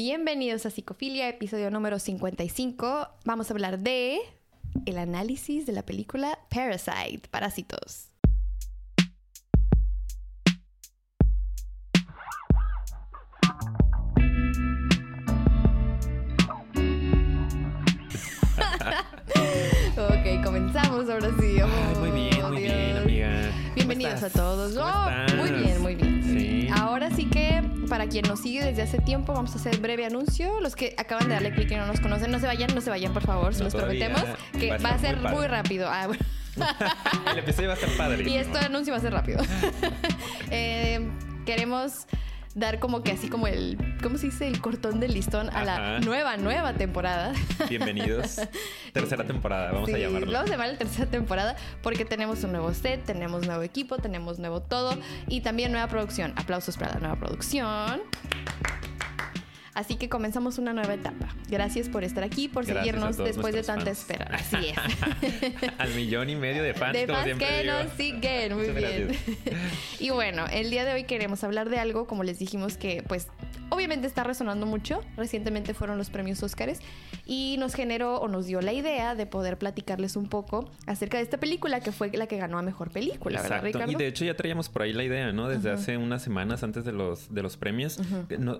Bienvenidos a Psicofilia, episodio número 55. Vamos a hablar de el análisis de la película Parasite, Parásitos. ok, comenzamos ahora sí. Ay, muy bien, Oh, muy Dios. bien, amiga. Bienvenidos a todos. ¿Cómo Oh, muy bien, muy bien. Sí. Ahora para quien nos sigue desde hace tiempo, vamos a hacer breve anuncio. Los que acaban de darle clic y no nos conocen, no se vayan, no se vayan, por favor. Se No, los todavía. prometemos que Va a va a estar ser muy rápido. Ah, bueno. El episodio va a estar padre. Y este anuncio va a ser rápido. Eh, queremos dar como que así como el, ¿cómo se dice? El cortón del listón a la nueva, nueva temporada. Bienvenidos. Tercera temporada, vamos a llamarlo. Vamos a llamar la tercera temporada porque tenemos un nuevo set, tenemos nuevo equipo, tenemos nuevo todo y también nueva producción. Aplausos para la nueva producción. Así que comenzamos una nueva etapa. Gracias por estar aquí, por Gracias seguirnos después de tanta fans. espera. Así es. Al millón y medio de fans, de fans que digo. nos siguen. Muy bien. y bueno, el día de hoy queremos hablar de algo, como les dijimos, que pues obviamente está resonando mucho. Recientemente fueron los premios Óscares y nos generó o nos dio la idea de poder platicarles un poco acerca de esta película que fue la que ganó a mejor película, ¿verdad, Exacto. Ricardo? Y de hecho ya traíamos por ahí la idea, ¿no? Desde hace unas semanas antes de los, de los premios,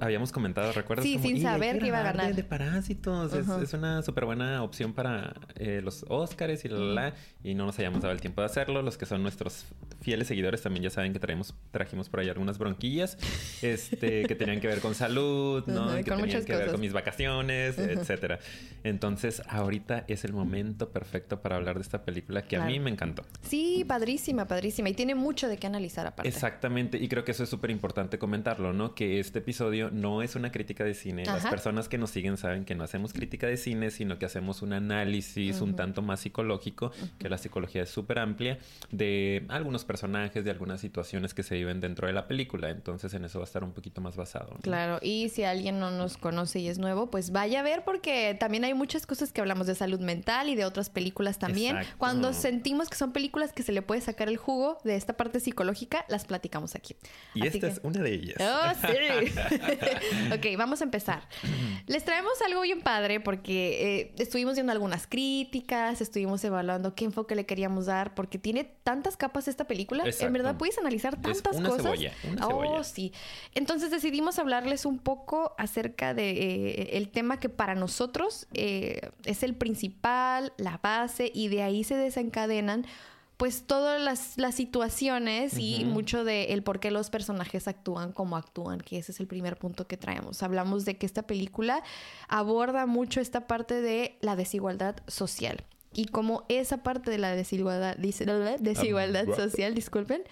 habíamos comentado, ¿recuerdas? Sí, sin "Y hay saber que iba a ganar". De, Parásitos. Es- Ajá. es, una súper buena opción para eh, los Óscares y la, la, la, y no nos hayamos dado el tiempo de hacerlo. Los que son nuestros fieles seguidores también ya saben que traemos, trajimos por ahí algunas bronquillas este, que tenían que ver con salud, ¿no? Ajá, Y que con tenían que ver con mis vacaciones, etcétera. Entonces, ahorita es el momento perfecto para hablar de esta película que a mí me encantó. Sí, padrísima, padrísima. Y tiene mucho de qué analizar aparte. Exactamente, y creo que eso es súper importante comentarlo, ¿no? Que este episodio no es una crítica de cine. Las personas que nos siguen saben que no hacemos crítica de cine, sino que hacemos un análisis un tanto más psicológico, que la psicología es súper amplia, de algunos personajes, de algunas situaciones que se viven dentro de la película. Entonces en eso va a estar un poquito más basado. ¿no? Claro, y si alguien no nos conoce y es nuevo, pues vaya a ver porque también hay muchas cosas que hablamos de salud mental y de otras películas también. Exacto. Cuando sentimos que son películas que se le puede sacar el jugo de esta parte psicológica, las platicamos aquí. Y Así esta que- es una de ellas. Oh, sí. ok, vamos a empezar. Les traemos algo bien padre porque eh, estuvimos viendo algunas críticas, estuvimos evaluando qué enfoque le queríamos dar, porque tiene tantas capas esta película. En verdad puedes analizar Es tantas una cosas. cebolla, una oh, cebolla. sí. Entonces decidimos hablarles un poco acerca de eh, el tema que para nosotros eh, es el principal, la base, y de ahí se desencadenan pues todas las, las situaciones y mucho de el por qué los personajes actúan como actúan, que ese es el primer punto que traemos. Hablamos de que esta película aborda mucho esta parte de la desigualdad social y cómo esa parte de la desigualdad, dice- desigualdad social, disculpen,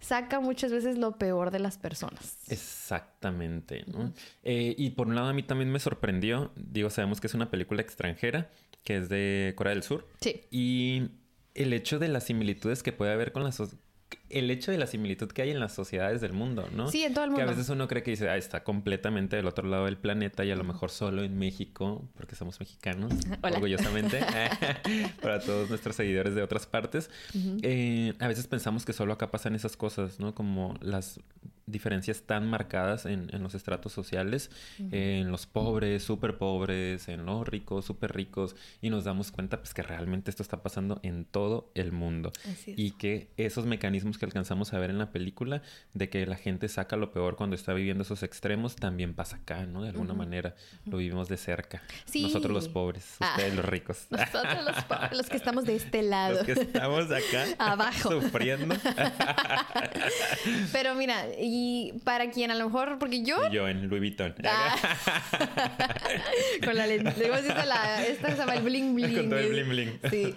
saca muchas veces lo peor de las personas. Exactamente, ¿no? Eh, y por un lado a mí también me sorprendió, digo, sabemos que es una película extranjera, que es de Corea del Sur, Sí. y el hecho de las similitudes que puede haber con las... El hecho de la similitud que hay en las sociedades del mundo, ¿no? Sí, en todo el Que a mundo. veces uno cree que dice, ah, está completamente del otro lado del planeta y a lo mejor solo en México, porque somos mexicanos, Hola. orgullosamente, para todos nuestros seguidores de otras partes. Eh, a veces pensamos que solo acá pasan esas cosas, ¿no? Como las diferencias tan marcadas en, en los estratos sociales, en los pobres, súper pobres, en los ricos, súper ricos, y nos damos cuenta pues que realmente esto está pasando en todo el mundo. Así es. Y que esos mecanismos que alcanzamos a ver en la película, de que la gente saca lo peor cuando está viviendo esos extremos, también pasa acá, ¿no? De alguna manera lo vivimos de cerca. Sí. Nosotros los pobres, Ah. ustedes los ricos. Nosotros los, po- los que estamos de este lado. Los que estamos acá Abajo. sufriendo. Pero mira, y para quien a lo mejor, porque yo yo en Louis Vuitton. Ah. con la lente, esta se llama el bling bling. Con todo el bling bling. Sí.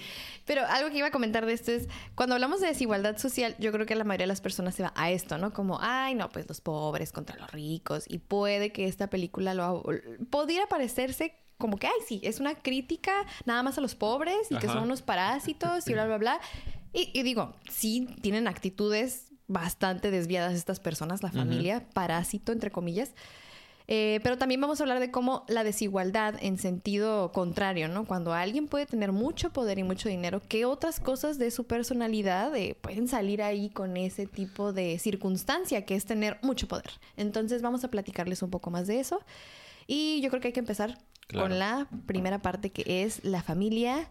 Pero algo que iba a comentar de esto es, cuando hablamos de desigualdad social, yo creo que la mayoría de las personas se va a esto, ¿no? Como, ay, no, pues los pobres contra los ricos. Y puede que esta película lo... Podría parecerse como que, ay, sí, es una crítica nada más a los pobres y que son unos parásitos y bla, bla, bla. Y, y digo, sí, tienen actitudes bastante desviadas estas personas, la familia, parásito, entre comillas. Eh, pero también vamos a hablar de cómo la desigualdad en sentido contrario, ¿no? Cuando alguien puede tener mucho poder y mucho dinero, ¿qué otras cosas de su personalidad eh, pueden salir ahí con ese tipo de circunstancia que es tener mucho poder? Entonces vamos a platicarles un poco más de eso. Y yo creo que hay que empezar con la primera parte que es la familia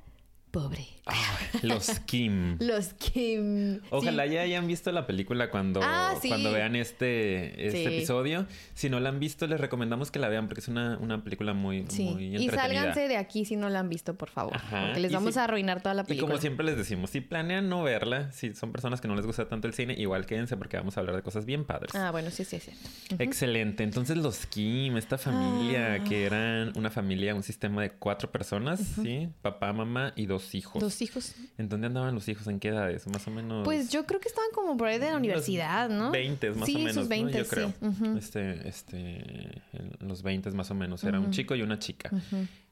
pobre. Ah, los Kim. los Kim. Ojalá ya hayan visto la película cuando, ah, cuando vean este, este episodio. Si no la han visto, les recomendamos que la vean porque es una, película muy, muy Y sálganse de aquí si no la han visto, por favor. Porque les vamos a arruinar toda la película. Y como siempre les decimos, si planean no verla, si son personas que no les gusta tanto el cine, igual quédense porque vamos a hablar de cosas bien padres. Ah, bueno, sí, sí, es cierto. Excelente. Entonces los Kim, esta familia ah. que eran una familia, un sistema de cuatro personas, ¿sí? Papá, mamá y dos hijos. Dos hijos. ¿En dónde andaban los hijos? ¿En qué edades? Más o menos. Pues yo creo que estaban como por ahí de la universidad, ¿no? 20 más o menos. Sus 20, Yo creo. Este, este, los 20 más o menos. Era un chico y una chica.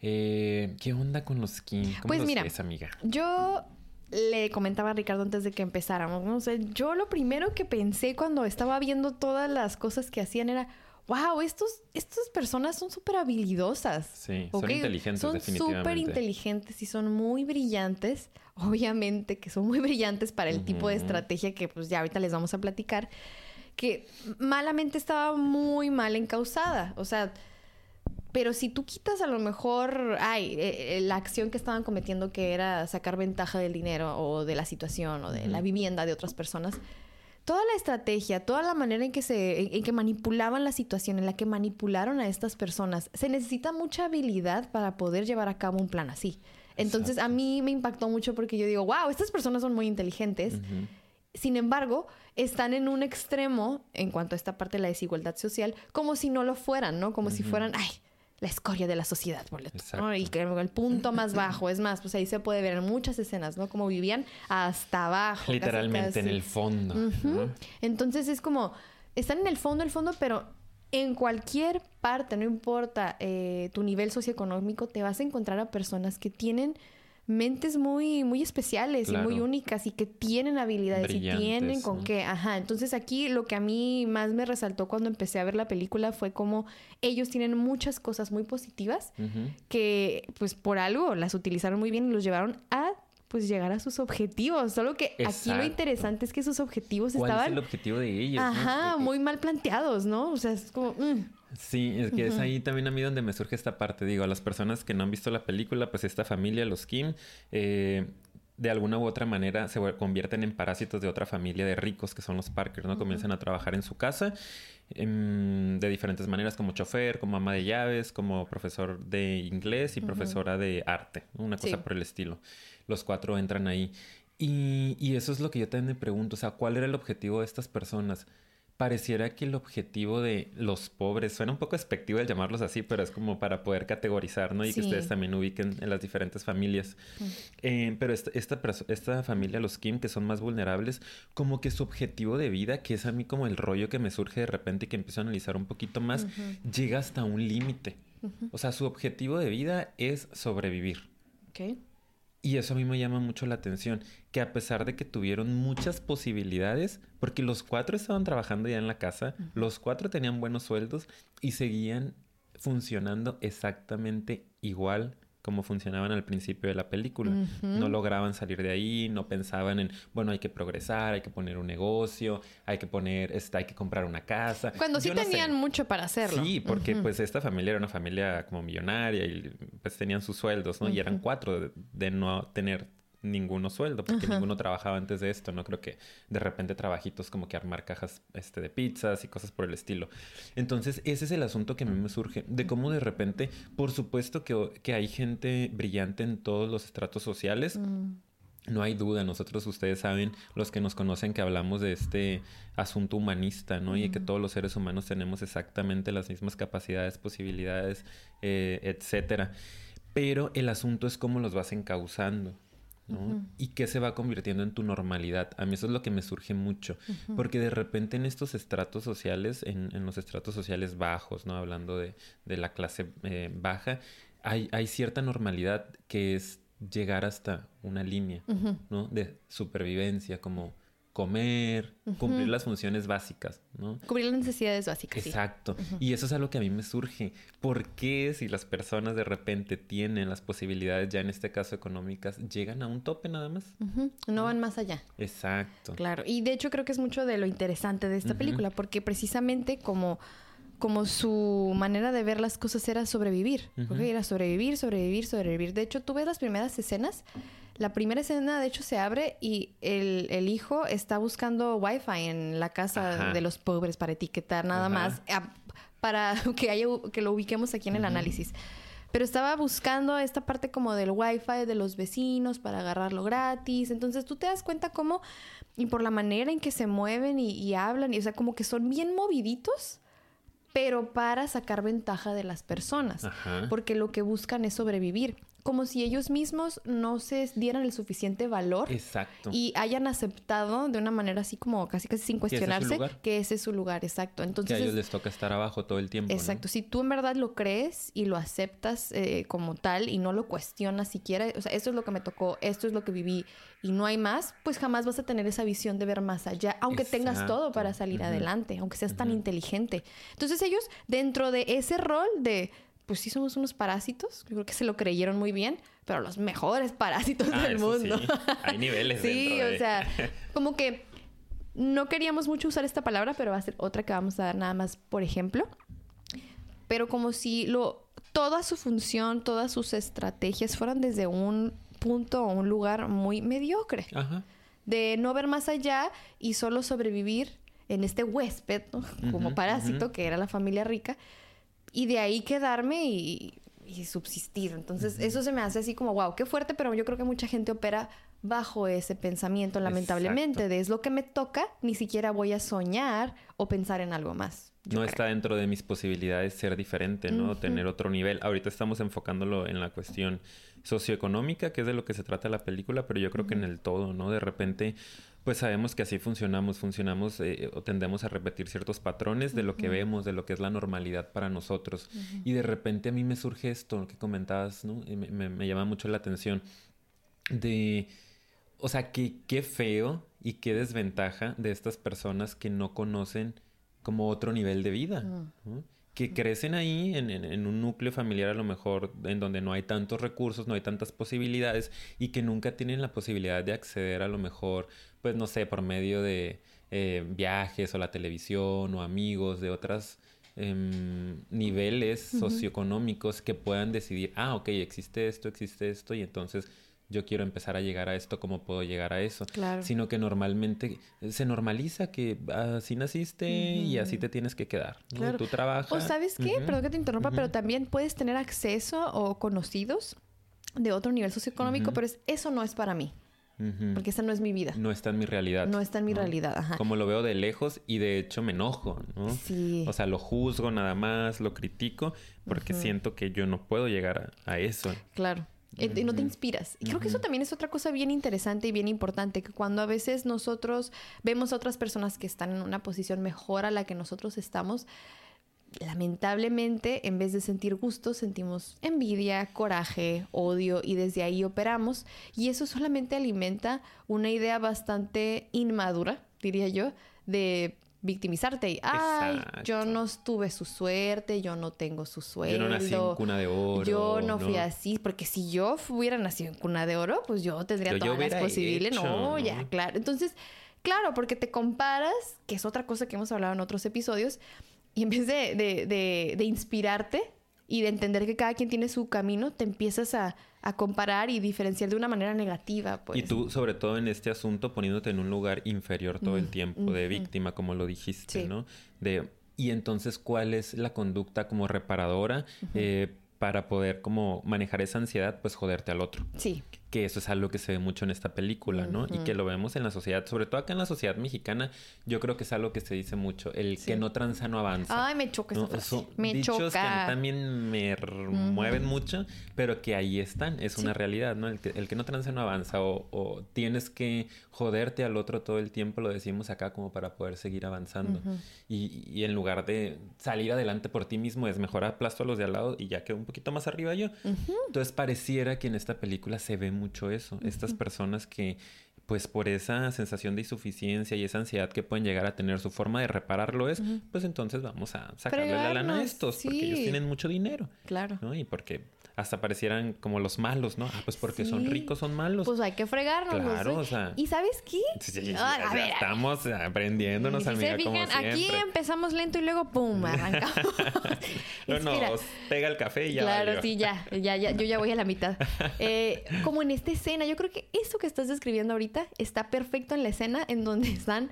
Eh, ¿Qué onda con los Kim? ¿Cómo pues los mira, ves, amiga? Yo le comentaba a Ricardo antes de que empezáramos. ¿no? O yo lo primero que pensé cuando estaba viendo todas las cosas que hacían era wow, estos, estas personas son súper habilidosas. Sí, son inteligentes, son súper inteligentes y son muy brillantes. Obviamente que son muy brillantes para el tipo de estrategia que pues ya ahorita les vamos a platicar. Que malamente estaba muy mal encausada. O sea, pero si tú quitas a lo mejor, ay, eh, eh, la acción que estaban cometiendo que era sacar ventaja del dinero o de la situación o de la vivienda de otras personas, toda la estrategia, toda la manera en que se, en que manipulaban la situación, en la que manipularon a estas personas, se necesita mucha habilidad para poder llevar a cabo un plan así. Entonces a mí me impactó mucho porque yo digo, wow, estas personas son muy inteligentes. Sin embargo, están en un extremo en cuanto a esta parte de la desigualdad social, como si no lo fueran, ¿no? Como si fueran, ay, la escoria de la sociedad, por ¿no? Y que el punto más bajo, es más, pues ahí se puede ver en muchas escenas, ¿no? Como vivían hasta abajo. Literalmente en el fondo. Entonces es como, están en el fondo, el fondo, pero en cualquier parte, no importa eh, tu nivel socioeconómico, te vas a encontrar a personas que tienen mentes muy, muy especiales y muy únicas y que tienen habilidades y tienen con qué. Ajá. Entonces aquí lo que a mí más me resaltó cuando empecé a ver la película fue como ellos tienen muchas cosas muy positivas que pues por algo las utilizaron muy bien y los llevaron a pues llegar a sus objetivos. Solo que aquí lo interesante es que sus objetivos ¿Cuál estaban. Es el objetivo de ellos? Ajá, muy mal planteados, ¿no? O sea, es como. Mm. Sí, es que es ahí también a mí donde me surge esta parte. Digo, a las personas que no han visto la película, pues esta familia, los Kim, eh, de alguna u otra manera se convierten en parásitos de otra familia de ricos que son los Parker, ¿no? Comienzan a trabajar en su casa em, de diferentes maneras, como chofer, como ama de llaves, como profesor de inglés y profesora de arte, una cosa por el estilo. Los cuatro entran ahí. Y, y eso es lo que yo también me pregunto, o sea, ¿cuál era el objetivo de estas personas? Pareciera que el objetivo de los pobres, suena un poco expectivo el llamarlos así, pero es como para poder categorizar, ¿no? Y que ustedes también ubiquen en las diferentes familias. Eh, pero esta, esta, esta, familia, los Kim, que son más vulnerables, como que su objetivo de vida, que es a mí como el rollo que me surge de repente y que empiezo a analizar un poquito más, llega hasta un límite. O sea, su objetivo de vida es sobrevivir. Okay. Y eso a mí me llama mucho la atención, que a pesar de que tuvieron muchas posibilidades, porque los cuatro estaban trabajando ya en la casa, los cuatro tenían buenos sueldos y seguían funcionando exactamente igual como funcionaban al principio de la película. No lograban salir de ahí, no pensaban en, bueno, hay que progresar, hay que poner un negocio, hay que poner, este, hay que comprar una casa. Cuando sí tenían mucho para hacerlo. Sí, porque pues esta familia era una familia como millonaria y pues tenían sus sueldos, ¿no? Y eran cuatro de no tener ninguno sueldo, porque ninguno trabajaba antes de esto, ¿no? Creo que de repente trabajitos como que armar cajas este, de pizzas y cosas por el estilo. Entonces, ese es el asunto que a mí me surge, de cómo de repente, por supuesto que, que hay gente brillante en todos los estratos sociales. Mm. No hay duda, nosotros ustedes saben, los que nos conocen, que hablamos de este asunto humanista, ¿no? Y que todos los seres humanos tenemos exactamente las mismas capacidades, posibilidades, eh, etcétera. Pero el asunto es cómo los vas encauzando. Y qué se va convirtiendo en tu normalidad. A mí eso es lo que me surge mucho, porque de repente en estos estratos sociales, en, los estratos sociales bajos, ¿no? Hablando de, la clase eh, baja, hay, hay cierta normalidad que es llegar hasta una línea, ¿no? De supervivencia, como comer, cumplir las funciones básicas, ¿no? Cubrir las necesidades básicas. Exacto. Y eso es algo que a mí me surge. ¿Por qué si las personas de repente tienen las posibilidades, ya en este caso económicas, llegan a un tope nada más? No van más allá. Exacto. Claro. Y de hecho creo que es mucho de lo interesante de esta película, porque precisamente como como su manera de ver las cosas era sobrevivir. Era sobrevivir, sobrevivir, sobrevivir. De hecho, tú ves las primeras escenas. La primera escena, de hecho, se abre y el, hijo está buscando wifi en la casa de los pobres para etiquetar nada más, para que, haya, que lo ubiquemos aquí en el análisis. Pero estaba buscando esta parte como del wifi de los vecinos para agarrarlo gratis. Entonces tú te das cuenta cómo, y por la manera en que se mueven y, y hablan, y o sea, como que son bien moviditos pero para sacar ventaja de las personas, porque lo que buscan es sobrevivir como si ellos mismos no se dieran el suficiente valor exacto. y hayan aceptado de una manera así como casi casi sin cuestionarse que ese es su lugar, exacto. Entonces que a ellos les toca estar abajo todo el tiempo. Exacto. Si tú en verdad lo crees y lo aceptas eh, como tal y no lo cuestionas siquiera, o sea, esto es lo que me tocó, esto es lo que viví y no hay más, pues jamás vas a tener esa visión de ver más allá, aunque tengas todo para salir adelante, aunque seas tan inteligente. Entonces ellos dentro de ese rol de pues sí somos unos parásitos. Yo creo que se lo creyeron muy bien, pero los mejores parásitos ah, del mundo. Sí. Hay niveles. sí, o sea, como que no queríamos mucho usar esta palabra, pero va a ser otra que vamos a dar nada más por ejemplo. Pero como si lo toda su función, todas sus estrategias fueran desde un punto o un lugar muy mediocre. Ajá. De no ver más allá y solo sobrevivir en este huésped, como parásito, que era la familia rica y de ahí quedarme y, subsistir. Entonces, eso se me hace así como, wow, qué fuerte, pero yo creo que mucha gente opera bajo ese pensamiento, lamentablemente, de es lo que me toca, ni siquiera voy a soñar o pensar en algo más. No está dentro de mis posibilidades ser diferente, ¿no? Tener otro nivel. Ahorita estamos enfocándolo en la cuestión socioeconómica, que es de lo que se trata la película, pero yo creo que en el todo, ¿no? De repente pues sabemos que así funcionamos, funcionamos eh, o tendemos a repetir ciertos patrones de lo que vemos, de lo que es la normalidad para nosotros. Y de repente a mí me surge esto que comentabas, ¿no? Y me, llama mucho la atención de, o sea, que, qué feo y qué desventaja de estas personas que no conocen como otro nivel de vida. ¿no? Que crecen ahí en, un núcleo familiar a lo mejor en donde no hay tantos recursos, no hay tantas posibilidades y que nunca tienen la posibilidad de acceder a lo mejor, pues no sé, por medio de eh, viajes o la televisión o amigos de otros em, niveles socioeconómicos que puedan decidir, ah, ok, existe esto, existe esto y entonces yo quiero empezar a llegar a esto, ¿cómo puedo llegar a eso? Claro. Sino que normalmente se normaliza que así naciste y así te tienes que quedar. Claro. Tú trabajas. O sabes qué, perdón que te interrumpa, pero también puedes tener acceso o conocidos de otro nivel socioeconómico, pero eso no es para mí. Porque esa no es mi vida. No está en mi realidad. No está en mi realidad, ajá. Como lo veo de lejos y de hecho me enojo, ¿no? Sí. O sea, lo juzgo nada más, lo critico, porque siento que yo no puedo llegar a eso. Claro. Eh, y no te inspiras. Y creo que eso también es otra cosa bien interesante y bien importante, que cuando a veces nosotros vemos a otras personas que están en una posición mejor a la que nosotros estamos, lamentablemente, en vez de sentir gusto, sentimos envidia, coraje, odio y desde ahí operamos. Y eso solamente alimenta una idea bastante inmadura, diría yo, de victimizarte y ay yo no tuve su suerte yo no tengo su sueldo yo no nací en cuna de oro yo no, fui así porque si yo hubiera nacido en cuna de oro pues yo tendría todas las posibles no, ya claro. Entonces claro porque te comparas que es otra cosa que hemos hablado en otros episodios y en vez de, de, de inspirarte y de entender que cada quien tiene su camino te empiezas a a comparar y diferenciar de una manera negativa. Pues. Y tú, sobre todo en este asunto, poniéndote en un lugar inferior todo el tiempo, de víctima, como lo dijiste, ¿no? De, y entonces, ¿cuál es la conducta como reparadora? eh, para poder como manejar esa ansiedad, pues joderte al otro. Sí. Que eso es algo que se ve mucho en esta película, ¿no? Y que lo vemos en la sociedad, sobre todo acá en la sociedad mexicana, yo creo que es algo que se dice mucho, el que no tranza no avanza. Ay, me choca esa frase. me dichos que también me mueven mucho, pero que ahí están, es una realidad, ¿no? El que, el que no tranza no avanza o, o, tienes que joderte al otro todo el tiempo, lo decimos acá como para poder seguir avanzando. y, y, en lugar de salir adelante por ti mismo, es mejor aplasto a los de al lado y ya que un poquito más arriba yo. Entonces pareciera que en esta película se ve mucho eso. Estas personas que pues por esa sensación de insuficiencia y esa ansiedad que pueden llegar a tener, su forma de repararlo es, pues entonces vamos a sacarle la lana a estos, porque ellos tienen mucho dinero. Claro. ¿no? Y porque hasta parecieran como los malos, ¿no? Ah, pues porque son ricos, son malos. Pues hay que fregarnos. Claro, o sea. ¿Y sabes qué? a ver, estamos aprendiéndonos, si amiga, se fijan, aquí empezamos lento y luego ¡pum! arrancamos. no, nos pega el café y ya Claro, sí, ya, ya, ya, yo ya voy a la mitad. Eh, como en esta escena, yo creo que eso que estás describiendo ahorita está perfecto en la escena en donde están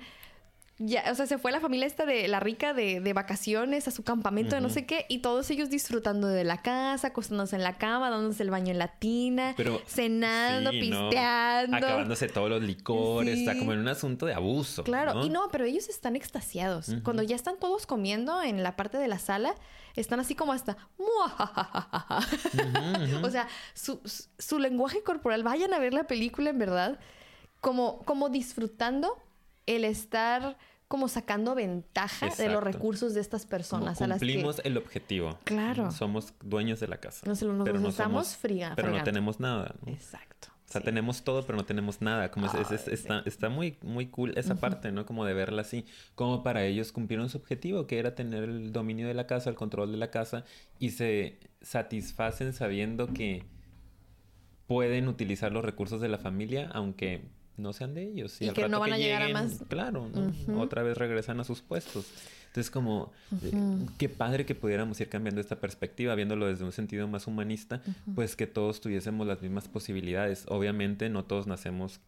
ya, o sea, se fue la familia esta de la rica de, de vacaciones a su campamento de no sé qué y todos ellos disfrutando de la casa, acostándose en la cama, dándose el baño en la tina, cenando, pisteando. Acabándose todos los licores, está como en un asunto de abuso. Claro, y no, pero ellos están extasiados. Cuando ya están todos comiendo en la parte de la sala, están así como hasta... o sea, su, su lenguaje corporal, vayan a ver la película en verdad, como, como disfrutando el estar como sacando ventaja de los recursos de estas personas. a las cumplimos el objetivo. Claro. Somos dueños de la casa. Nos, pero no estamos fría, Pero no tenemos nada. Exacto. O sea, tenemos todo, pero no tenemos nada. Como es, está, está, muy, muy cool esa parte, ¿no? Como de verla así. Como para ellos cumplieron su objetivo, que era tener el dominio de la casa, el control de la casa, y se satisfacen sabiendo que pueden utilizar los recursos de la familia, aunque no sean de ellos. Y, que no van a llegar a más. Claro, otra vez regresan a sus puestos. Entonces, como, eh, qué padre que pudiéramos ir cambiando esta perspectiva, viéndolo desde un sentido más humanista, pues que todos tuviésemos las mismas posibilidades. Obviamente, no todos nacemos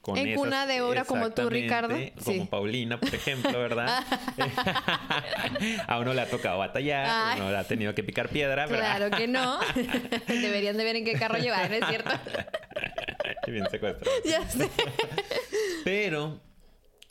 con en cuna de oro como tú, Ricardo. Como Paulina, por ejemplo, ¿verdad? a uno le ha tocado batallar, a uno le ha tenido que picar piedra, ¿verdad? Claro que no. Deberían de ver en qué carro llevar, ¿no es cierto? bien secuestrado. Ya sé. Pero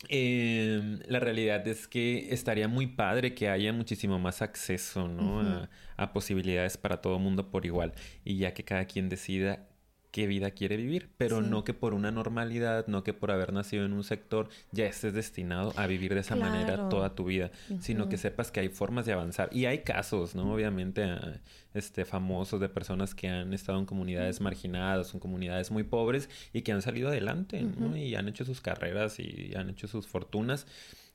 em, la realidad es que estaría muy padre que haya muchísimo más acceso ¿no? a, a, posibilidades para todo mundo por igual. Y ya que cada quien decida qué vida quiere vivir, pero no que por una normalidad, no que por haber nacido en un sector ya estés destinado a vivir de esa manera toda tu vida, sino que sepas que hay formas de avanzar. Y hay casos, ¿no? Obviamente ah, este famosos de personas que han estado en comunidades marginadas, en comunidades muy pobres y que han salido adelante, ¿no? Y han hecho sus carreras y han hecho sus fortunas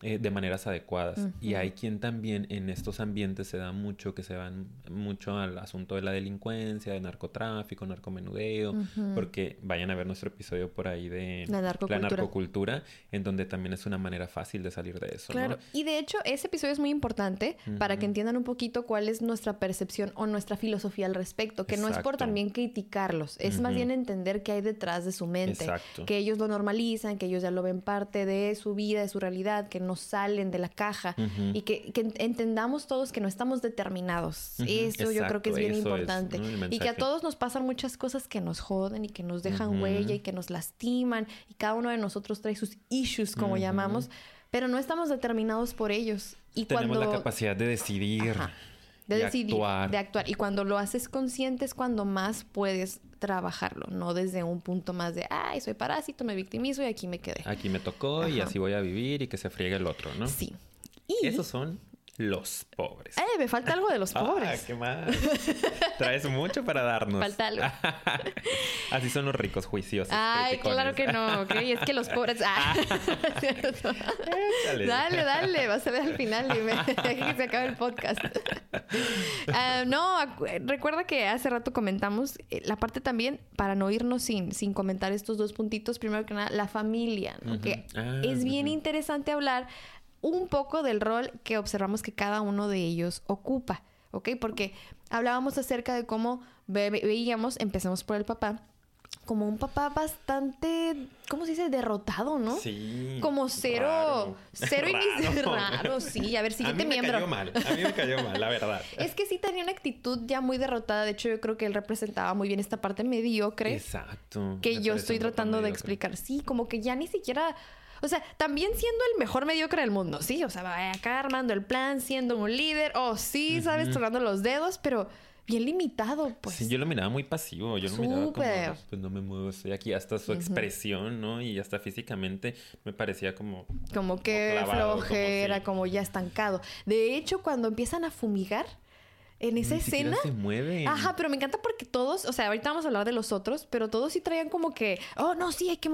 eh, de maneras adecuadas. Y hay quien también en estos ambientes se da mucho, que se van mucho al asunto de la delincuencia, de narcotráfico, narcomenudeo, porque vayan a ver nuestro episodio por ahí de la narcocultura, en donde también es una manera fácil de salir de eso. Claro, y de hecho ese episodio es muy importante para que entiendan un poquito cuál es nuestra percepción o nuestra filosofía al respecto, que no es por también criticarlos, es más bien entender qué hay detrás de su mente, que ellos lo normalizan, que ellos ya lo ven parte de su vida, de su realidad, que no salen de la caja y que, entendamos todos que no estamos determinados. Eso yo creo que es bien importante. Y que a todos nos pasan muchas cosas que nos joden y que nos dejan huella y que nos lastiman y cada uno de nosotros trae sus issues, como llamamos, pero no estamos determinados por ellos. Y Tenemos la capacidad de decidir. De decidir, de actuar. Y cuando lo haces consciente es cuando más puedes trabajarlo, no desde un punto más de, ay, soy parásito, me victimizo y aquí me quedé. Aquí me tocó y así voy a vivir y que se friegue el otro, ¿no? Sí. Y... Esos son los pobres. Eh, me falta algo de los pobres. Ah, qué más. Traes mucho para darnos. Falta algo. Así son los ricos juiciosos. Ay, claro que no, ok. Es que los pobres. Ah. dale. dale, Vas a ver al final. Dime. que se acabe el podcast. Ah, no, recuerda que hace rato comentamos eh, la parte también, para no irnos sin, sin comentar estos dos puntitos. Primero que nada, la familia, que ah, es bien interesante hablar un poco del rol que observamos que cada uno de ellos ocupa, ¿ok? Porque hablábamos acerca de cómo veíamos, empezamos por el papá, como un papá bastante, ¿cómo se dice? Derrotado, ¿no? Sí. Como cero, cero raro. raro, sí. A ver, siguiente miembro. A mí me cayó mal, a mí me cayó mal, la verdad. es que sí tenía una actitud ya muy derrotada. De hecho, yo creo que él representaba muy bien esta parte mediocre. Exacto. Que yo estoy tratando de explicar. Sí, como que ya ni siquiera o sea, también siendo el mejor mediocre del mundo, sí. O sea, acá armando el plan, siendo un líder. Oh, sí, sabes, tronando los dedos, pero bien limitado, pues. Sí, yo lo miraba muy pasivo. Yo lo miraba como, pues no me muevo, estoy aquí. Hasta su expresión, ¿no? Y hasta físicamente me parecía como... Como que flojera, como, ya estancado. De hecho, cuando empiezan a fumigar en esa escena. se mueve. Ajá, pero me encanta porque todos, o sea, ahorita vamos a hablar de los otros, pero todos sí traían como que, oh, no, sí, hay que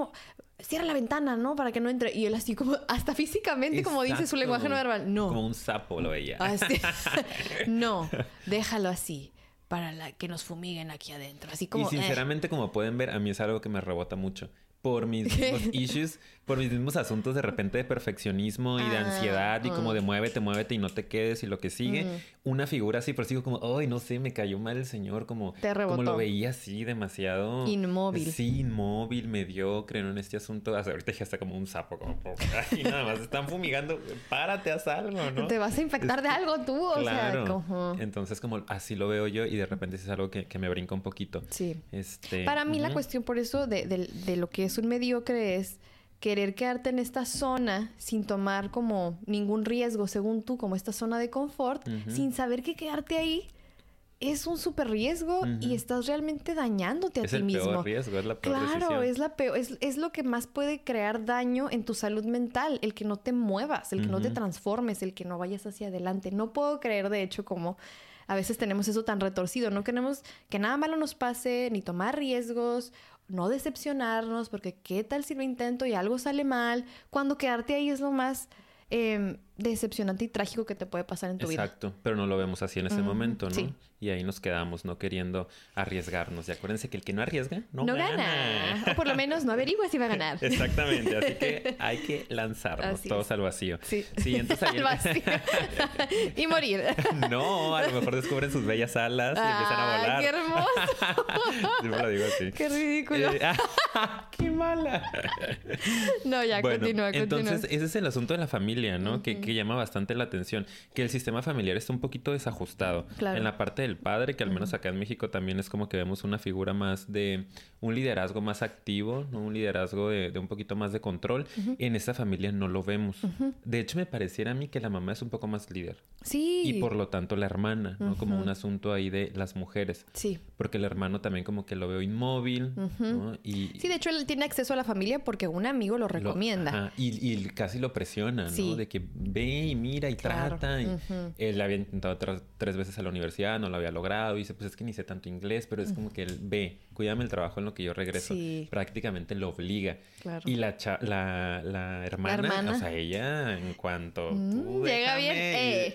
cierra la ventana, ¿no? Para que no entre. Y él así como, hasta físicamente, como dice su lenguaje no verbal, no. Como un sapo lo veía. Así. no, déjalo así para la, que nos fumiguen aquí adentro. Así como. Y eh. sinceramente, como pueden ver, a mí es algo que me rebota mucho por mis mismos issues, por mis mismos asuntos de repente de perfeccionismo y de Ah, ansiedad y como de muévete, muévete y no te quedes y lo que sigue. Una figura así, pero sigo como, ay, no sé, me cayó mal el señor, como, Te como lo veía así, demasiado Inmóvil. Sí, inmóvil, mediocre, ¿no? En este asunto, hasta ahorita dije hasta como un sapo, como, y nada más están fumigando, párate, haz algo, ¿no? Te vas a infectar de algo tú, o Claro. sea, como... Entonces, como así lo veo yo y de repente es algo que, que me brinca un poquito. Sí. Este, Para mí la cuestión por eso de, de- de lo que es un mediocre es querer quedarte en esta zona sin tomar como ningún riesgo, según tú, como esta zona de confort, sin saber que quedarte ahí es un súper riesgo y estás realmente dañándote a Es ti el mismo. peor riesgo, es la peor Claro, decisión. es la peor, es, es lo que más puede crear daño en tu salud mental, el que no te muevas, el que no te transformes, el que no vayas hacia adelante. No puedo creer, de hecho, como a veces tenemos eso tan retorcido. No queremos que nada malo nos pase, ni tomar riesgos, no decepcionarnos, porque qué tal si lo intento y algo sale mal, cuando quedarte ahí es lo más eh, decepcionante y trágico que te puede pasar en tu vida. Exacto, pero no lo vemos así en ese momento, ¿no? sí. Y ahí nos quedamos, no queriendo arriesgarnos. Y acuérdense que el que no arriesga, no, No, gana. gana. O por lo menos no averigua si va a ganar. Exactamente, así que hay que lanzarnos todos al vacío. Sí. Sí, entonces Al vacío. y morir. no, a lo mejor descubren sus bellas alas y empiezan a Ah, volar. ¡Qué hermoso! Yo me lo digo así. ¡Qué ridículo! Eh, ¡Qué mala! no, ya, bueno, continúa, continúa. entonces ese es el asunto de la familia, ¿no? que, que llama bastante la atención. Que el sistema familiar está un poquito desajustado. Claro. En la parte del padre, que al menos acá en México también es como que vemos una figura más de un liderazgo más activo, ¿no? Un liderazgo de, de un poquito más de control. En esta familia no lo vemos. De hecho, me pareciera a mí que la mamá es un poco más líder. Sí. Y por lo tanto la hermana, ¿no? Como un asunto ahí de las mujeres. Sí. Porque el hermano también como que lo veo inmóvil, ¿no? Y, Sí, de hecho, él tiene acceso a la familia porque un amigo lo lo- recomienda. ajá, y, y casi lo presiona, ¿no? Sí. De que ve y mira y Claro, trata. Y. Él había intentado tres veces a la universidad, no lo había logrado. Y dice, pues es que ni sé tanto inglés, pero es como que él ve, cuídame el trabajo en lo que yo regreso. Sí. Prácticamente lo obliga. Claro. Y la, cha- la, la hermana, hermana. o sea, ella en cuanto... Mm, tú llega bien, eh.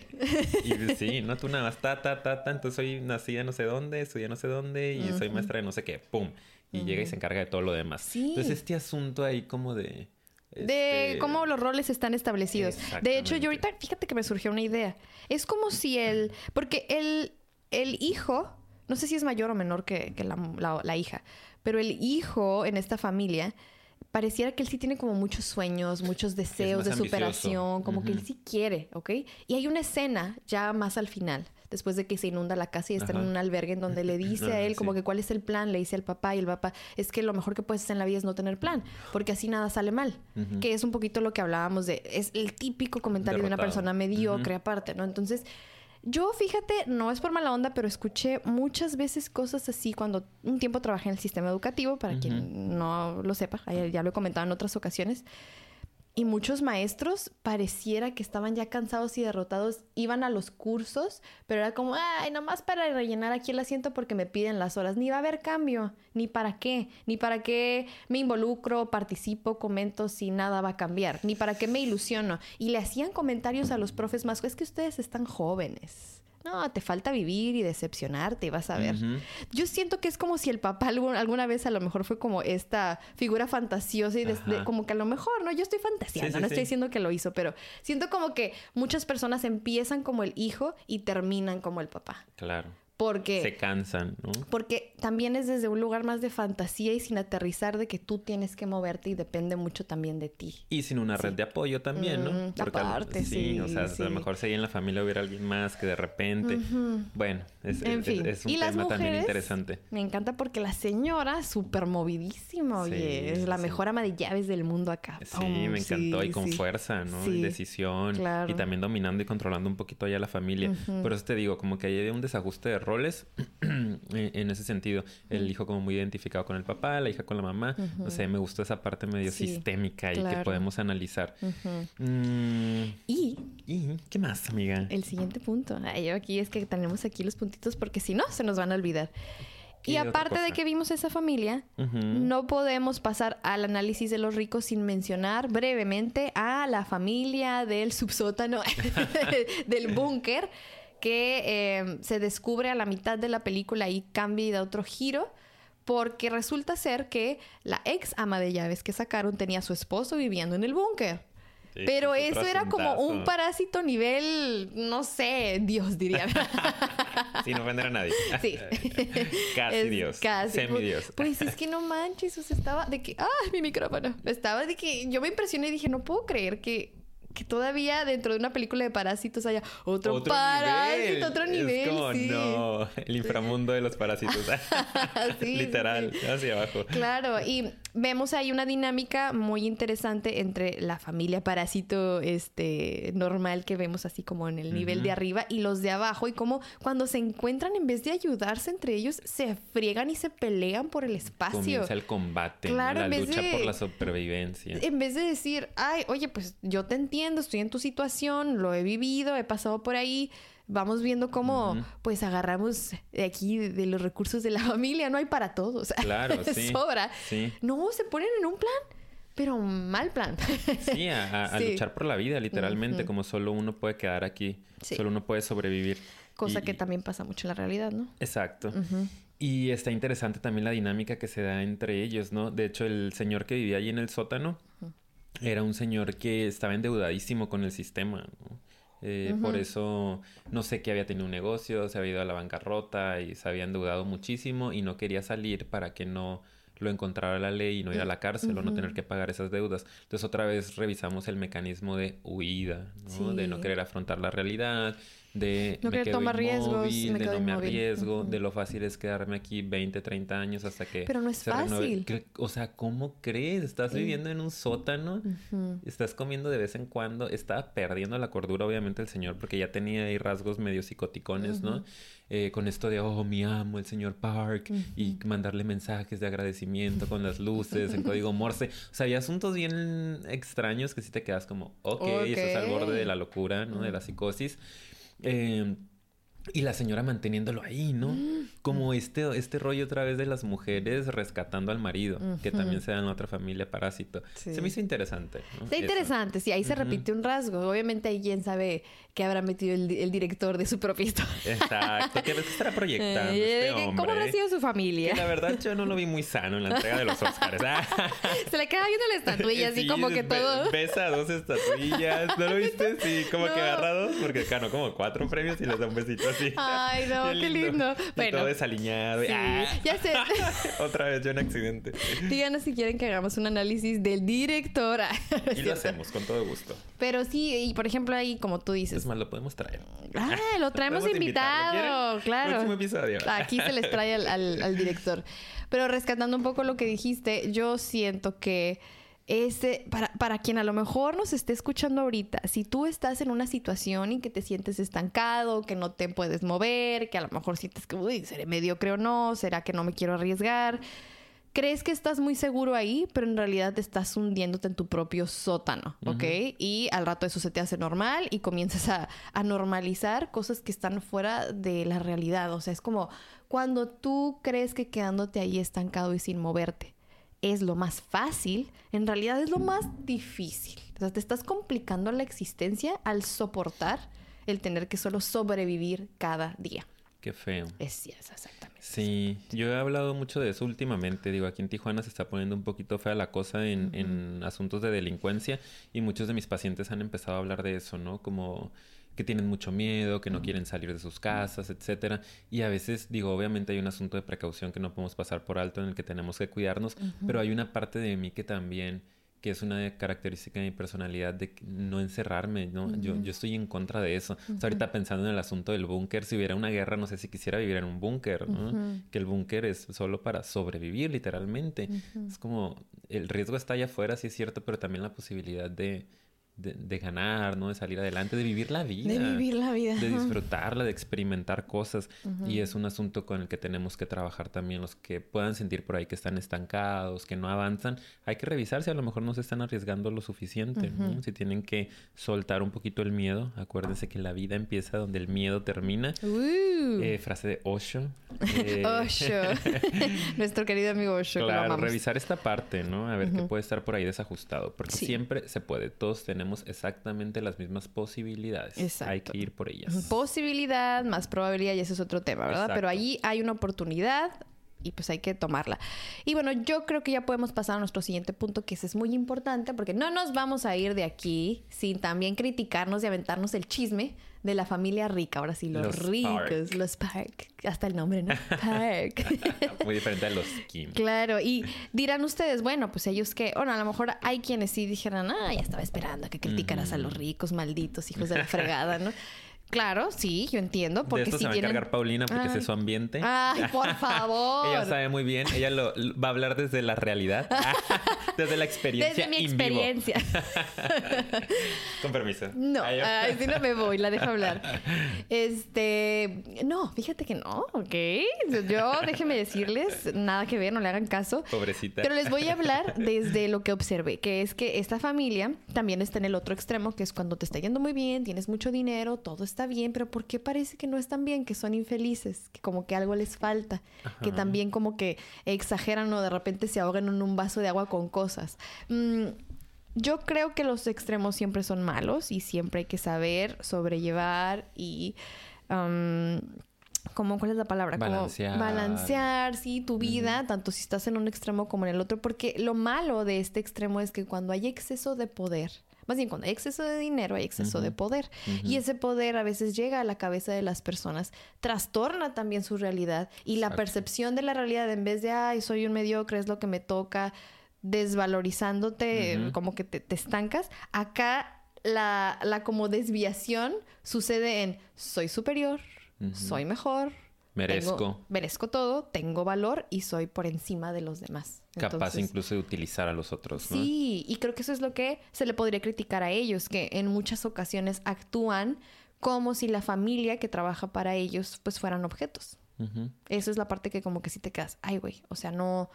Y, y sí, no, tú nada más, ta, ta, ta, ta. Entonces soy nacida no sé dónde, estudié no sé dónde y soy maestra de no sé qué. ¡Pum! Y llega y se encarga de todo lo demás. Sí. Entonces este asunto ahí como de... De este, cómo los roles están establecidos. De hecho, yo ahorita, fíjate que me surgió una idea. Es como si el. Porque el, el hijo, no sé si es mayor o menor que, que la, la- la hija, pero el hijo en esta familia. Pareciera que él sí tiene como muchos sueños, muchos deseos de ambicioso. superación, como que él sí quiere, ¿ok? Y hay una escena ya más al final, después de que se inunda la casa y está en un albergue en donde le dice a él como sí. que cuál es el plan, le dice al papá y el papá, es que lo mejor que puedes hacer en la vida es no tener plan, porque así nada sale mal, que es un poquito lo que hablábamos de, es el típico comentario de una persona mediocre aparte, ¿no? Entonces, yo fíjate, no es por mala onda, pero escuché muchas veces cosas así cuando un tiempo trabajé en el sistema educativo, para quien no lo sepa, ya lo he comentado en otras ocasiones. Y muchos maestros pareciera que estaban ya cansados y derrotados, iban a los cursos, pero era como, ay, nomás para rellenar aquí el asiento porque me piden las horas. Ni va a haber cambio, ni para qué, ni para qué me involucro, participo, comento si nada va a cambiar, ni para qué me ilusiono. Y le hacían comentarios a los profes más, es que ustedes están jóvenes. No, te falta vivir y decepcionarte y vas a ver. Yo siento que es como si el papá alguna vez a lo mejor fue como esta figura fantasiosa y de- de- Ajá. como que a lo mejor, ¿no? Yo estoy fantaseando, Sí, sí, no estoy sí. diciendo que lo hizo, pero siento como que muchas personas empiezan como el hijo y terminan como el papá. Claro. Porque... Se cansan, ¿no? Porque también es desde un lugar más de fantasía y sin aterrizar de que tú tienes que moverte y depende mucho también de ti. Y sin una red de apoyo también, ¿no? Mm, Porque al- aparte, sí, o sea, a sí. lo mejor si ahí en la familia hubiera alguien más que de repente. Bueno, es, En es- fin. es un y las tema también mujeres, interesante. Me encanta porque la señora, súper movidísima, oye, Sí, es la sí. mejor ama de llaves del mundo acá. Sí, Pum, me encantó y con sí. fuerza, ¿no? Sí, Y decisión. claro. Y también dominando y controlando un poquito ya la familia. Por eso te digo, como que hay un desajuste de roles en ese sentido. El hijo como muy identificado con el papá, la hija con la mamá. No sé, me gustó esa parte medio Sí, sistémica y que claro. podemos analizar. Ujú. Mm, Y ¿Y qué más, amiga? el siguiente punto. Ay, yo aquí es que tenemos aquí los puntitos porque si no, se nos van a olvidar. Y aparte de que vimos esa familia, no podemos pasar al análisis de los ricos sin mencionar brevemente a la familia del subsótano, del búnker, que eh, se descubre a la mitad de la película y cambia y da otro giro porque resulta ser que la ex ama de llaves que sacaron tenía a su esposo viviendo en el búnker. Pero eso era como un parásito nivel, no sé, Dios diría. Sin ofender a nadie. Sí. casi Dios. Casi. Semi-Dios. Pues, es que no manches, o sea, estaba de que, ah, mi micrófono. Estaba de que yo me impresioné y dije, no puedo creer que que todavía dentro de una película de parásitos haya otro, parásito, otro nivel. Es no, el inframundo de los parásitos. Literal, hacia abajo. Claro, y vemos ahí una dinámica muy interesante entre la familia parásito este normal que vemos así como en el nivel de arriba y los de abajo y cómo cuando se encuentran en vez de ayudarse entre ellos se friegan y se pelean por el espacio. Comienza el combate, la lucha por la supervivencia. En vez de decir, "Ay, oye, pues yo te entiendo estoy en tu situación, lo he vivido, he pasado por ahí. Vamos viendo cómo, pues, agarramos de aquí de, los recursos de la familia. No hay para todos. Claro, sí. Sobra. No, se ponen en un plan pero mal plan. sí, a, luchar por la vida, literalmente, como solo uno puede quedar aquí, solo uno puede sobrevivir. Cosa que también pasa mucho en la realidad, ¿no? Exacto. Y está interesante también la dinámica que se da entre ellos, ¿no? De hecho, el señor que vivía allí en el sótano, era un señor que estaba endeudadísimo con el sistema. Eh, por eso no sé que había tenido un negocio, se había ido a la bancarrota y se había endeudado muchísimo y no quería salir para que no lo encontrara la ley y no ir a la cárcel o no tener que pagar esas deudas. Entonces otra vez revisamos el mecanismo de huida, de no querer afrontar la realidad, de no querer tomar riesgos, de no me arriesgo, de lo fácil es quedarme aquí 20, 30 años hasta que Pero no es fácil. O sea, ¿cómo crees? Estás viviendo en un sótano, estás comiendo de vez en cuando, estaba perdiendo la cordura obviamente el señor porque ya tenía ahí rasgos medio psicoticones, ¿no? Eh, con esto de, oh, mi amo, el señor Park, y mandarle mensajes de agradecimiento con las luces en código Morse. O sea, había asuntos bien extraños que sí te quedas como, ok, okay. eso es al borde de la locura, ¿no? De la psicosis. Eh, y la señora manteniéndolo ahí, ¿no? Mm. Como este, este rollo otra vez de las mujeres rescatando al marido, que también se da en otra familia parásito. Se me hizo interesante. Está interesante, sí, ahí se repite un rasgo. Obviamente ahí quién sabe qué habrá metido el, director de su propia historia. Exacto, ¿qué está proyectando este hombre? ¿Cómo habrá sido su familia? la verdad yo no lo vi muy sano en la entrega de los Oscars. se le queda viendo la estatuilla así como que todo... Pesa dos estatuillas, ¿no lo viste? Sí, como que agarrados, porque ganó como cuatro premios y les da un besito Ay, no, qué lindo. Bueno, todo desaliñado. ¡ah! Ya sé. Otra vez yo un accidente. Díganos si quieren que hagamos un análisis del director. y lo hacemos, con todo gusto. Pero sí, y por ejemplo ahí, como tú dices. Es más, lo podemos traer. Ah, lo traemos invitado. Claro. Episodio. Aquí se les trae al director. Pero rescatando un poco lo que dijiste, yo siento que este, para, para quien a lo mejor nos esté escuchando ahorita, si tú estás en una situación en que te sientes estancado, que no te puedes mover, que a lo mejor sientes que, uy, seré mediocre o no, será que no me quiero arriesgar, crees que estás muy seguro ahí, pero en realidad te estás hundiéndote en tu propio sótano, ¿ok? Y al rato eso se te hace normal y comienzas a, a, normalizar cosas que están fuera de la realidad. O sea, es como cuando tú crees que quedándote ahí estancado y sin moverte es lo más fácil, en realidad es lo más difícil. O sea, te estás complicando la existencia al soportar el tener que solo sobrevivir cada día. Qué feo. Es, exactamente. Sí, yo he hablado mucho de eso últimamente. Digo, aquí en Tijuana se está poniendo un poquito fea la cosa en, en asuntos de delincuencia y muchos de mis pacientes han empezado a hablar de eso, ¿no? Como que tienen mucho miedo, que no quieren salir de sus casas, etcétera. Y a veces, digo, obviamente hay un asunto de precaución que no podemos pasar por alto en el que tenemos que cuidarnos, pero hay una parte de mí que también que es una característica de mi personalidad de no encerrarme, ¿no? yo, yo estoy en contra de eso. ahorita pensando en el asunto del búnker, si hubiera una guerra, no sé si quisiera vivir en un búnker, ¿no? Que el búnker es solo para sobrevivir, literalmente. Es como, el riesgo está allá afuera, sí es cierto, pero también la posibilidad de de, ganar, ¿no? De salir adelante, de vivir la vida. De vivir la vida. De disfrutarla, de experimentar cosas. Y es un asunto con el que tenemos que trabajar también. Los que puedan sentir por ahí que están estancados, que no avanzan, hay que revisar si a lo mejor no se están arriesgando lo suficiente. Si tienen que soltar un poquito el miedo, acuérdense que la vida empieza donde el miedo termina. Uh. Eh, frase de Osho. Eh, Osho. Nuestro querido amigo Osho. Claro, revisar esta parte, ¿no? A ver qué puede estar por ahí desajustado. Porque siempre se puede. Todos tenemos exactamente las mismas posibilidades. Hay que ir por ellas. Posibilidad más probabilidad y ese es otro tema, ¿verdad? Pero allí hay una oportunidad y pues hay que tomarla. Y bueno, yo creo que ya podemos pasar a nuestro siguiente punto, que ese es muy importante, porque no nos vamos a ir de aquí sin también criticarnos y aventarnos el chisme de la familia rica. Ahora sí, los, ricos, los Park. Hasta el nombre, ¿no? Park. muy diferente a los Kim. Claro, y dirán ustedes, bueno, pues ellos que, bueno, a lo mejor hay quienes sí dijeran, ah, ya estaba esperando que criticaras a los ricos, malditos hijos de la fregada, ¿no? Claro, sí, yo entiendo. Porque de esto se va a encargar Paulina porque es su ambiente. Ay, por favor. ella sabe muy bien. Ella lo, va a hablar desde la realidad. desde la experiencia. Desde mi experiencia. Con permiso. No, Ay, si no me voy, la dejo hablar. Este, no, fíjate que no, ¿ok? Yo, déjenme decirles, nada que ver, no le hagan caso. Pobrecita. Pero les voy a hablar desde lo que observé, que es que esta familia también está en el otro extremo, que es cuando te está yendo muy bien, tienes mucho dinero, todo está está bien, pero ¿por qué parece que no están bien? Que son infelices, que como que algo les falta, que también como que exageran o de repente se ahogan en un vaso de agua con cosas. Mm, yo creo que los extremos siempre son malos y siempre hay que saber sobrellevar y... como, ¿cuál es la palabra? Balancear. balancear, sí, tu vida, tanto si estás en un extremo como en el otro, porque lo malo de este extremo es que cuando hay exceso de poder, más bien, cuando hay exceso de dinero, hay exceso de poder. Y ese poder a veces llega a la cabeza de las personas, trastorna también su realidad y la percepción de la realidad, en vez de, ay, soy un mediocre, es lo que me toca, desvalorizándote, como que te, estancas, acá la, la como desviación sucede en soy superior, soy mejor, Merezco. merezco todo, tengo valor y soy por encima de los demás. Capaz incluso de utilizar a los otros, ¿no? Sí, y creo que eso es lo que se le podría criticar a ellos, que en muchas ocasiones actúan como si la familia que trabaja para ellos pues fueran objetos. Eso es la parte que como que sí te quedas, ay güey, o sea, no,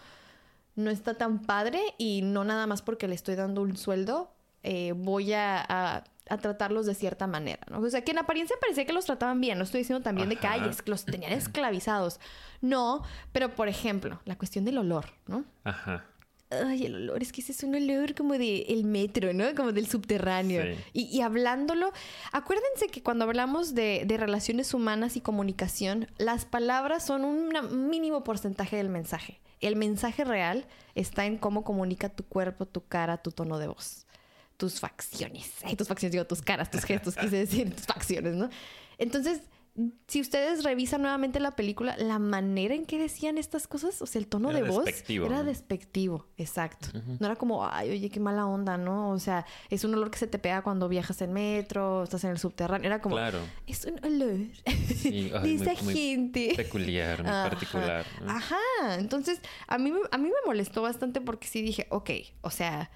no está tan padre y no nada más porque le estoy dando un sueldo, eh, voy a a tratarlos de cierta manera, ¿no? O sea, que en apariencia parecía que los trataban bien, no estoy diciendo también de que los tenían esclavizados. No, pero por ejemplo, la cuestión del olor, ¿no? Ajá. Ay, el olor, es que ese es un olor como de el metro, ¿no? Como del subterráneo. Y, hablándolo, acuérdense que cuando hablamos de, de, relaciones humanas y comunicación, las palabras son un mínimo porcentaje del mensaje. El mensaje real está en cómo comunica tu cuerpo, tu cara, tu tono de voz tus facciones. Ay, tus facciones, digo, tus caras, tus gestos, quise decir, tus facciones, ¿no? Entonces, si ustedes revisan nuevamente la película, la manera en que decían estas cosas, o sea, el tono de voz era despectivo, exacto. No era como, ay, oye, qué mala onda, ¿no? O sea, es un olor que se te pega cuando viajas en metro, estás en el subterráneo. Era como, claro. es un olor de esa gente. peculiar, muy particular. Ajá. Entonces, a mí, a mí me molestó bastante porque sí dije, ok, o sea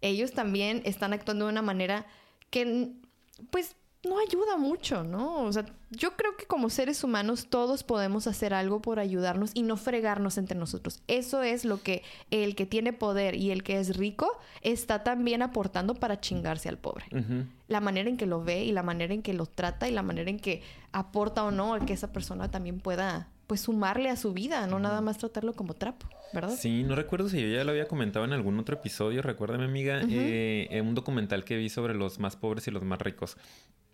ellos también están actuando de una manera que, pues, no ayuda mucho, ¿no? O sea, yo creo que como seres humanos todos podemos hacer algo por ayudarnos y no fregarnos entre nosotros. Eso es lo que el que tiene poder y el que es rico está también aportando para chingarse al pobre. La manera en que lo ve y la manera en que lo trata y la manera en que aporta o no a que esa persona también pueda pues sumarle a su vida, no nada más tratarlo como trapo, ¿verdad? Sí, no recuerdo si yo ya lo había comentado en algún otro episodio, recuérdame amiga, eh, en un documental que vi sobre los más pobres y los más ricos.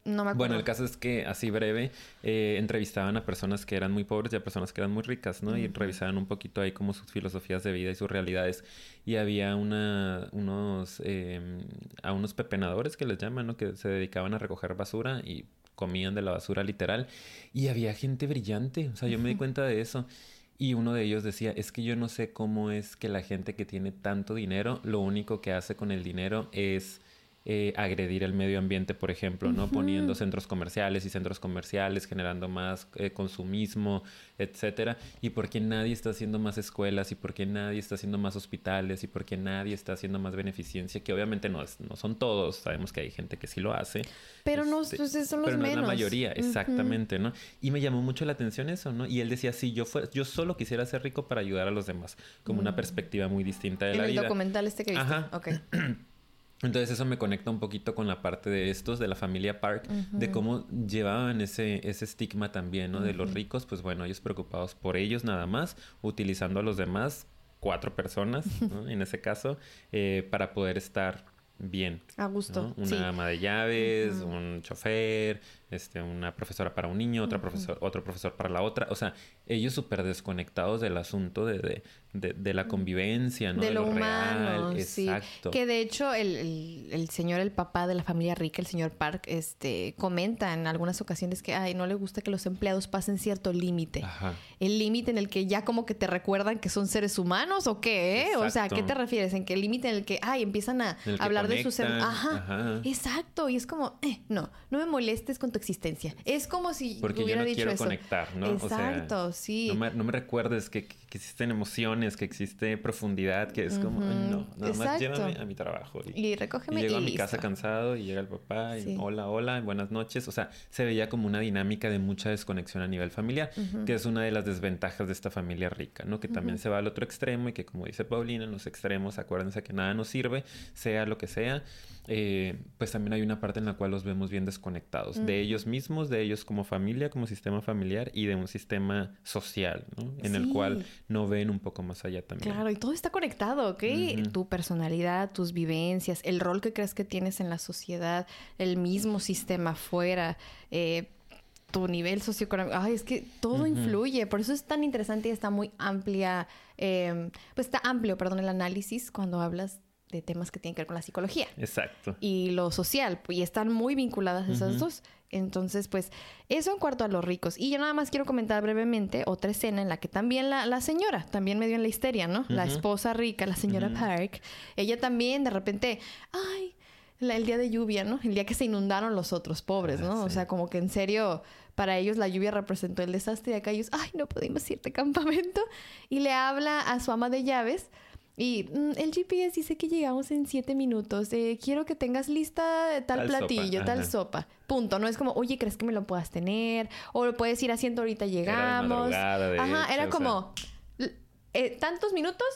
No me acuerdo. Bueno, el caso es que así breve eh, entrevistaban a personas que eran muy pobres y a personas que eran muy ricas, ¿no? Y revisaban un poquito ahí como sus filosofías de vida y sus realidades. Y había una, unos, em, a unos pepenadores que les llaman, ¿no? Que se dedicaban a recoger basura y comían de la basura literal. Y había gente brillante, o sea, yo me di cuenta de eso. Y uno de ellos decía, es que yo no sé cómo es que la gente que tiene tanto dinero, lo único que hace con el dinero es eh, agredir el medio ambiente, por ejemplo, ¿no? Poniendo centros comerciales y centros comerciales, generando más eh, consumismo, etcétera. Y porque nadie está haciendo más escuelas y porque nadie está haciendo más hospitales y porque nadie está haciendo más beneficencia, que obviamente no, no son todos, sabemos que hay gente que sí lo hace. Pero no, este, pues son los pero no es la mayoría, exactamente, ¿no? Y me llamó mucho la atención eso, ¿no? Y él decía, sí, yo, fue, yo solo quisiera ser rico para ayudar a los demás, como una mm. perspectiva muy distinta de la vida. el documental este que viste. Ajá. Ok. Entonces eso me conecta un poquito con la parte de estos, de la familia Park, de cómo llevaban ese, ese estigma también, ¿no? De los ricos, pues bueno, ellos preocupados por ellos nada más, utilizando a los demás, cuatro personas, en ese caso, eh, para poder estar bien. A gusto. Una ama de llaves, un chofer, este, una profesora para un niño, otra profesor, otro profesor para la otra. O sea, ellos súper desconectados del asunto de, de, de, la convivencia, ¿no? De, lo, humano, Exacto. Que de hecho el, el, señor, el papá de la familia rica, el señor Park, este, comenta en algunas ocasiones que, ay, no le gusta que los empleados pasen cierto límite. El límite en el que ya como que te recuerdan que son seres humanos o qué, ¿eh? O sea, ¿qué te refieres? En el límite en el que, ay, empiezan a hablar de sus... Ajá, Exacto. Y es como, eh, no, no me molestes con tu existencia. Es como si Porque hubiera yo no dicho quiero conectar, ¿no? Exacto, sí. No me, no me recuerdes que, que, existen emociones, que existe profundidad, que es como, no, nada más llévame a mi trabajo. Y, recógeme y llego a mi casa cansado y llega el papá y hola, hola, buenas noches. O sea, se veía como una dinámica de mucha desconexión a nivel familiar, que es una de las desventajas de esta familia rica, ¿no? Que también se va al otro extremo y que como dice Paulina, en los extremos, acuérdense que nada nos sirve, sea lo que sea. Eh, pues también hay una parte en la cual los vemos bien desconectados de ellos mismos, de ellos como familia, como sistema familiar y de un sistema social, ¿no? En el cual no ven un poco más allá también. Claro, y todo está conectado, ¿ok? Tu personalidad, tus vivencias, el rol que crees que tienes en la sociedad, el mismo sistema afuera, eh, tu nivel socioeconómico. Ay, es que todo influye. Por eso es tan interesante y está muy amplia, eh, pues está amplio, perdón, el análisis cuando hablas de temas que tienen que ver con la psicología. Exacto. Y lo social, y están muy vinculadas esas dos. Entonces, pues, eso en cuanto a los ricos. Y yo nada más quiero comentar brevemente otra escena en la que también la, la señora, también medio en la histeria, ¿no? La esposa rica, la señora Park, ella también de repente, ay, el día de lluvia, ¿no? El día que se inundaron los otros pobres, ¿no? Ah, o sea, como que en serio, para ellos la lluvia representó el desastre y acá ellos, ay, no pudimos ir de campamento. Y le habla a su ama de llaves y mm, el GPS dice que llegamos en siete minutos. Eh, quiero que tengas lista tal, platillo, tal sopa. Punto. No es como, oye, ¿crees que me lo puedas tener? O lo puedes ir haciendo ahorita llegamos. Ajá, era como, eh, tantos minutos,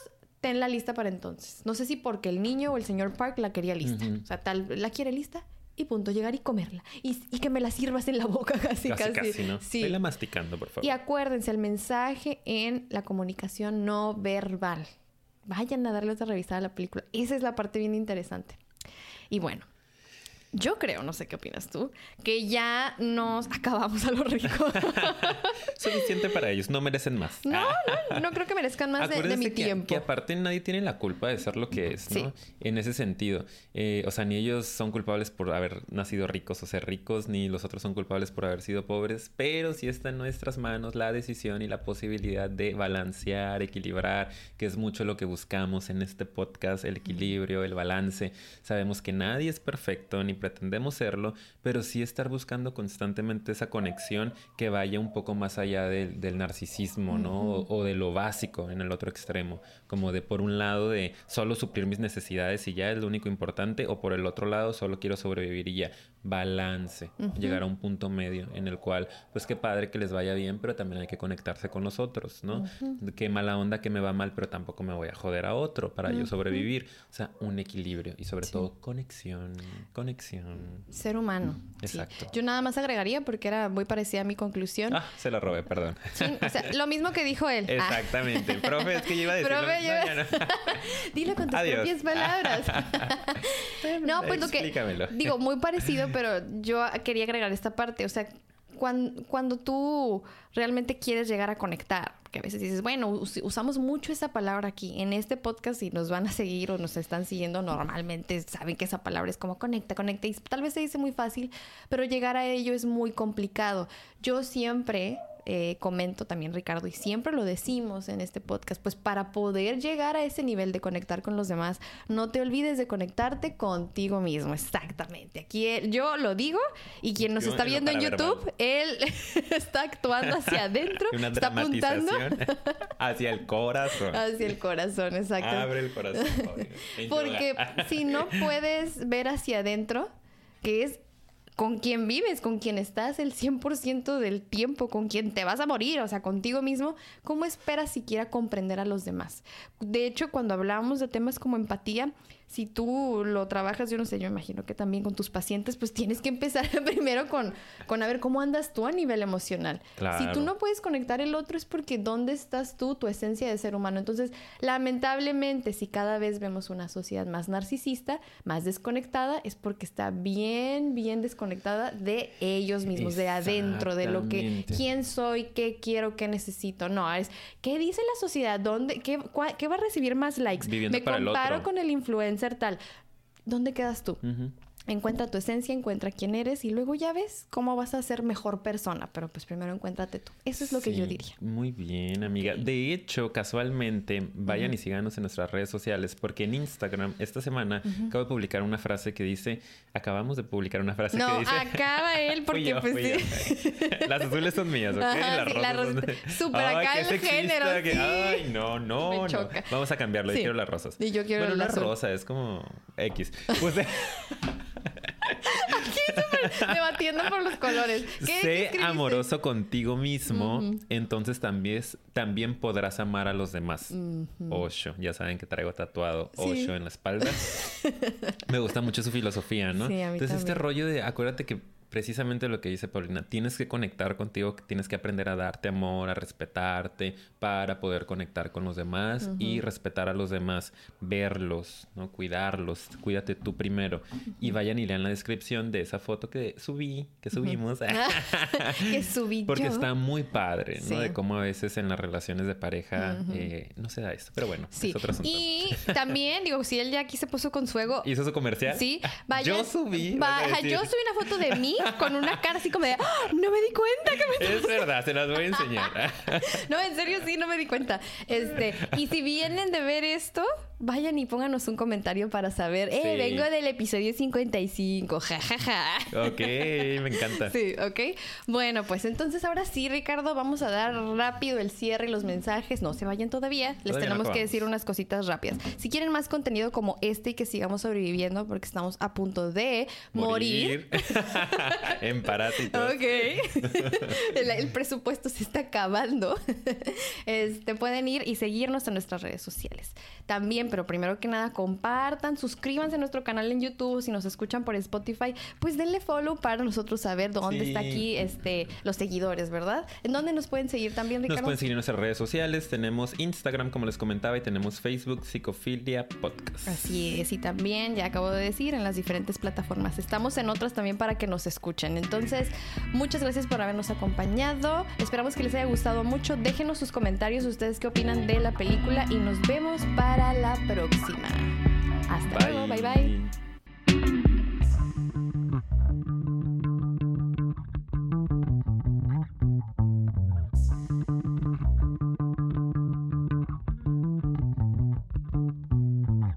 ten la lista para entonces. No sé si porque el niño o el señor Park la quería lista. O sea, tal, la quiere lista y punto, llegar y comerla. Y, que me la sirvas en la boca casi, casi. Casi, ¿no? Sí. la masticando, por favor. Y acuérdense, el mensaje en la comunicación no verbal vayan a darle otra revisada a la película. Esa es la parte bien interesante. Y bueno, yo creo, no sé qué opinas tú, que ya nos acabamos a lo rico. Suficiente para ellos, no merecen más. No, no, no creo que merezcan más de, mi tiempo. Que aparte nadie tiene la culpa de ser lo que es, ¿no? En ese sentido. Eh, o sea, ni ellos son culpables por haber nacido ricos o ser ricos, ni los otros son culpables por haber sido pobres, pero sí está en nuestras manos la decisión y la posibilidad de balancear, equilibrar, que es mucho lo que buscamos en este podcast, el equilibrio, el balance. Sabemos que nadie es perfecto ni pretendemos serlo, pero sí estar buscando constantemente esa conexión que vaya un poco más allá del narcisismo, ¿no? o, de lo básico en el otro extremo, como de por un lado de solo suplir mis necesidades y ya es lo único importante, o por el otro lado solo quiero sobrevivir y ya. Balance, llegar a un punto medio en el cual, pues qué padre que les vaya bien, pero también hay que conectarse con los otros, ¿no? Qué mala onda que me va mal, pero tampoco me voy a joder a otro para yo sobrevivir. O sea, un equilibrio y sobre todo conexión, conexión ser humano. Exacto. Yo nada más agregaría porque era muy parecida a mi conclusión. Ah, se la robé, perdón. o sea, lo mismo que dijo él. Ah. Exactamente. Profe, es que yo iba a decirlo. Profe, Dilo con tus propias palabras. no, pues lo que... Digo, muy parecido, pero yo quería agregar esta parte. O sea, cuando, cuando tú realmente quieres llegar a conectar, que a veces dices, bueno, usamos mucho esa palabra aquí en este podcast y nos van a seguir o nos están siguiendo normalmente, saben que esa palabra es como conecta, conecta y tal vez se dice muy fácil, pero llegar a ello es muy complicado. Yo siempre eh, comento también, Ricardo, y siempre lo decimos en este podcast, pues para poder llegar a ese nivel de conectar con los demás, no te olvides de conectarte contigo mismo. Exactamente. Aquí yo lo digo y quien nos está viendo en YouTube, él está actuando hacia adentro, está apuntando hacia el corazón. Hacia el corazón, exacto. Abre el corazón. Porque si no puedes ver hacia adentro, que es con quien vives, con quien estás el 100% del tiempo, con quien te vas a morir, o sea, contigo mismo, ¿cómo esperas siquiera comprender a los demás? De hecho, cuando hablamos de temas como empatía, si tú lo trabajas, yo no sé, yo imagino que también con tus pacientes, pues tienes que empezar primero con, con a ver cómo andas tú a nivel emocional. Si tú no puedes conectar el otro es porque dónde estás tú, tu esencia de ser humano. Entonces, lamentablemente, si cada vez vemos una sociedad más narcisista, más desconectada, es porque está bien, bien desconectada de ellos mismos, de adentro, de lo que, quién soy, qué quiero, qué necesito. No, es, ¿qué dice la sociedad? ¿Dónde, qué, qué va a recibir más likes? Me comparo con el influencer ser tal. ¿Dónde quedas tú? Encuentra tu esencia, encuentra quién eres y luego ya ves cómo vas a ser mejor persona. Pero pues primero encuéntrate tú. Eso es lo que yo diría. Muy bien, amiga. De hecho, casualmente, vayan y síganos en nuestras redes sociales porque en Instagram esta semana acabo de publicar una frase que dice, acabamos de publicar una frase que dice... acaba él porque pues sí. Las azules son mías, ¿ok? las rosas Súper acá el género. Ay, no, no, no. Vamos a cambiarlo. Yo quiero las rosas. Y yo quiero bueno, la rosa es como X. Pues... Debatiendo por los colores. sé amoroso contigo mismo, entonces también, también podrás amar a los demás. Osho, ya saben que traigo tatuado Osho en la espalda. Me gusta mucho su filosofía, ¿no? entonces este rollo de, acuérdate que precisamente lo que dice Paulina, tienes que conectar contigo, tienes que aprender a darte amor, a respetarte para poder conectar con los demás y respetar a los demás, verlos, ¿no? Cuidarlos, cuídate tú primero. Y vayan y lean la descripción de esa foto que subí, que subimos. que subí Porque está muy padre, ¿no? De cómo a veces en las relaciones de pareja eh, no se da esto. Pero bueno, es otro asunto. Y también, digo, si él ya aquí se puso con su ego. ¿Hizo su comercial? Sí, vaya. Yo subí. yo subí una foto de mí con una cara así como de, ¡Ah! no me di cuenta que me Es verdad, se las voy a enseñar. no, en serio sí, no me di cuenta. Este, y si vienen de ver esto, vayan y pónganos un comentario para saber, eh, vengo del episodio 55, jajaja. Ja, ja. Ok, me encanta. Sí, ok. Bueno, pues entonces ahora sí, Ricardo, vamos a dar rápido el cierre y los mensajes. No se vayan todavía, les tenemos que decir unas cositas rápidas. Si quieren más contenido como este y que sigamos sobreviviendo porque estamos a punto de morir. en parásitos. Ok. el, presupuesto se está acabando. este, pueden ir y seguirnos en nuestras redes sociales. También, pero primero que nada, compartan, suscríbanse a nuestro canal en YouTube. Si nos escuchan por Spotify, pues denle follow para nosotros saber dónde está aquí este, los seguidores, ¿verdad? ¿En dónde nos pueden seguir también, Ricardo? Nos pueden seguir en nuestras redes sociales. Tenemos Instagram, como les comentaba, y tenemos Facebook, Psicofilia Podcast. Así es. Y también, ya acabo de decir, en las diferentes plataformas. Estamos en otras también para que nos escuchen. Entonces, muchas gracias por habernos acompañado. Esperamos que les haya gustado mucho. Déjenos sus comentarios, ustedes qué opinan de la película y nos vemos para la próxima. Hasta luego, bye bye.